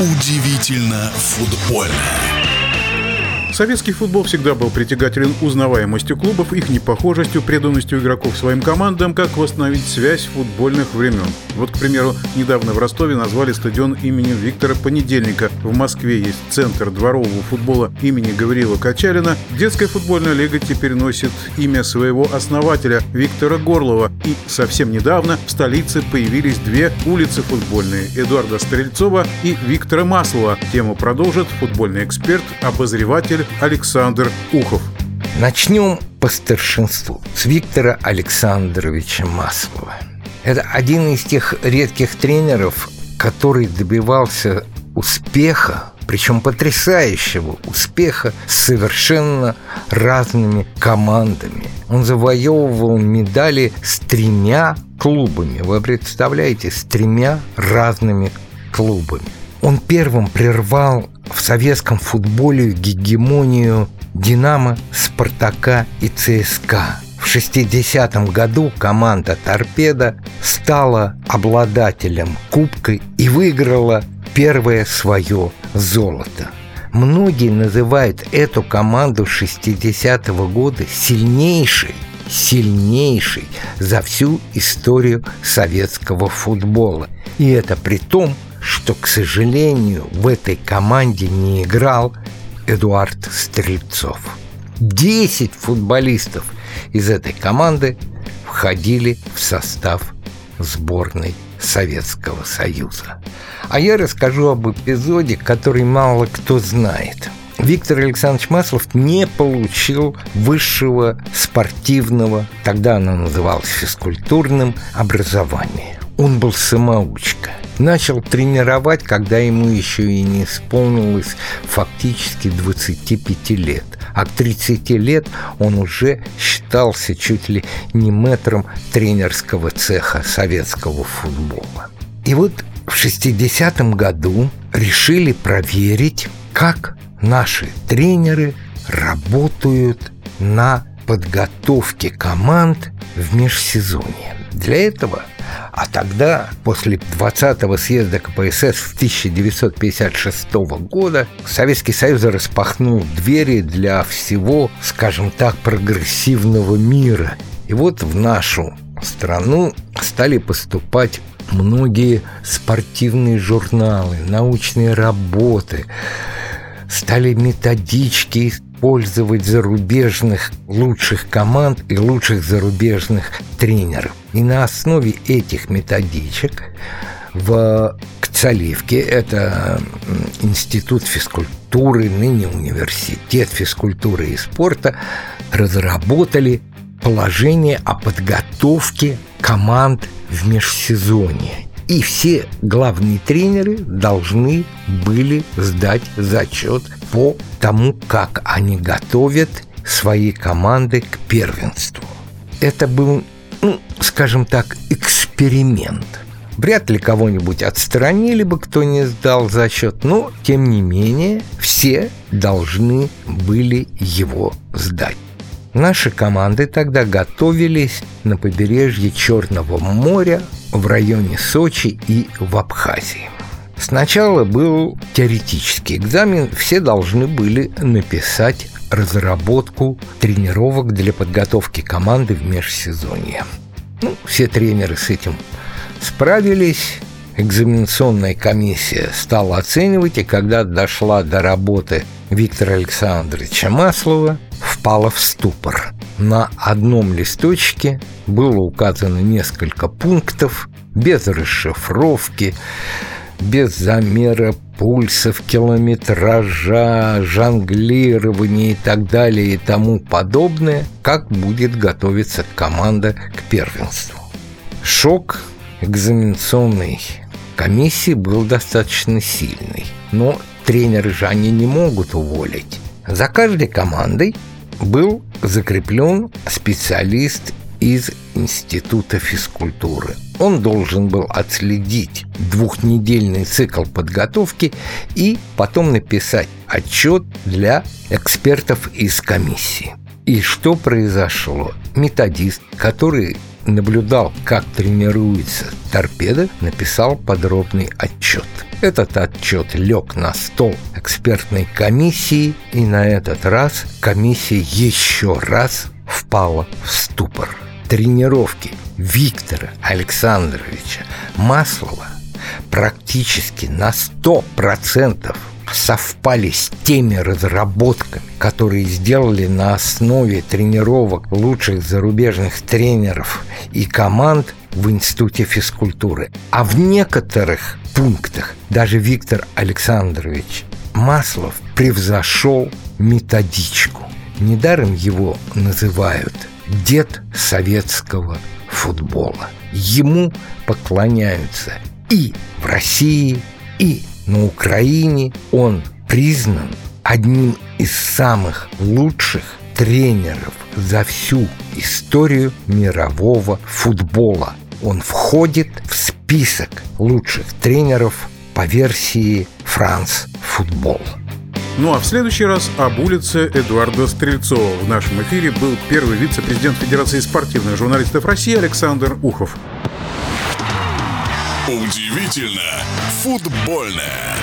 Удивительно футбольно. Советский футбол всегда был притягателен узнаваемостью клубов, их непохожестью, преданностью игроков своим командам, как восстановить связь футбольных времен. Вот, к примеру, недавно в Ростове назвали стадион имени Виктора Понедельника. В Москве есть центр дворового футбола имени Гавриила Качалина. Детская футбольная лига теперь носит имя своего основателя Виктора Горлова. И совсем недавно в столице появились две улицы футбольные – Эдуарда Стрельцова и Виктора Маслова. Тему продолжит футбольный эксперт, обозреватель Александр Ухов. Начнем по старшинству с Виктора Александровича Маслова. Это один из тех редких тренеров, который добивался успеха, причем потрясающего успеха с совершенно разными командами. Он завоевывал медали с тремя клубами. Вы представляете, с тремя разными клубами. Он первым прервал в советском футболе гегемонию «Динамо», «Спартака» и «ЦСКА». В 60-м году команда «Торпеда» стала обладателем кубка и выиграла первое свое золото. Многие называют эту команду 60-го года сильнейшей, сильнейшей за всю историю советского футбола. И это при том, что, к сожалению, в этой команде не играл Эдуард Стрельцов. Десять футболистов из этой команды входили в состав сборной Советского Союза. А я расскажу об эпизоде, который мало кто знает. Виктор Александрович Маслов не получил высшего спортивного, тогда оно называлось физкультурным, образования. Он был самоучка – начал тренировать, когда ему еще и не исполнилось фактически 25 лет. А к 30 лет он уже считался чуть ли не метром тренерского цеха советского футбола. И вот в 60-м году решили проверить, как наши тренеры работают на подготовке команд в межсезонье. Для этого а тогда, после 20-го съезда КПСС в 1956 года, Советский Союз распахнул двери для всего, скажем так, прогрессивного мира. И вот в нашу страну стали поступать многие спортивные журналы, научные работы, стали методички использовать зарубежных лучших команд и лучших зарубежных тренеров. И на основе этих методичек в Кцаливке, это институт физкультуры, ныне университет физкультуры и спорта, разработали положение о подготовке команд в межсезонье. И все главные тренеры должны были сдать зачет по тому, как они готовят свои команды к первенству. Это был, ну, скажем так, эксперимент. Вряд ли кого-нибудь отстранили бы, кто не сдал зачет, но, тем не менее, все должны были его сдать. Наши команды тогда готовились на побережье Черного моря в районе Сочи и в Абхазии. Сначала был теоретический экзамен, все должны были написать разработку тренировок для подготовки команды в межсезонье. Ну, все тренеры с этим справились, экзаменационная комиссия стала оценивать, и когда дошла до работы Виктора Александровича Маслова, впала в ступор. На одном листочке было указано несколько пунктов без расшифровки, без замера пульсов, километража, жонглирования и так далее и тому подобное, как будет готовиться команда к первенству. Шок экзаменационной комиссии был достаточно сильный, но тренеры же они не могут уволить. За каждой командой был закреплен специалист из Института физкультуры. Он должен был отследить двухнедельный цикл подготовки и потом написать отчет для экспертов из комиссии. И что произошло? Методист, который наблюдал, как тренируется торпеда, написал подробный отчет. Этот отчет лег на стол экспертной комиссии, и на этот раз комиссия еще раз впала в ступор. Тренировки Виктора Александровича Маслова практически на 100% совпали с теми разработками, которые сделали на основе тренировок лучших зарубежных тренеров и команд в Институте физкультуры. А в некоторых пунктах даже Виктор Александрович Маслов превзошел методичку. Недаром его называют дед советского футбола. Ему поклоняются и в России, и на Украине. Он признан одним из самых лучших тренеров за всю историю мирового футбола. Он входит в список лучших тренеров по версии «Франс Футбол». Ну а в следующий раз об улице Эдуарда Стрельцова. В нашем эфире был первый вице-президент Федерации спортивных журналистов России Александр Ухов. Удивительно футбольное.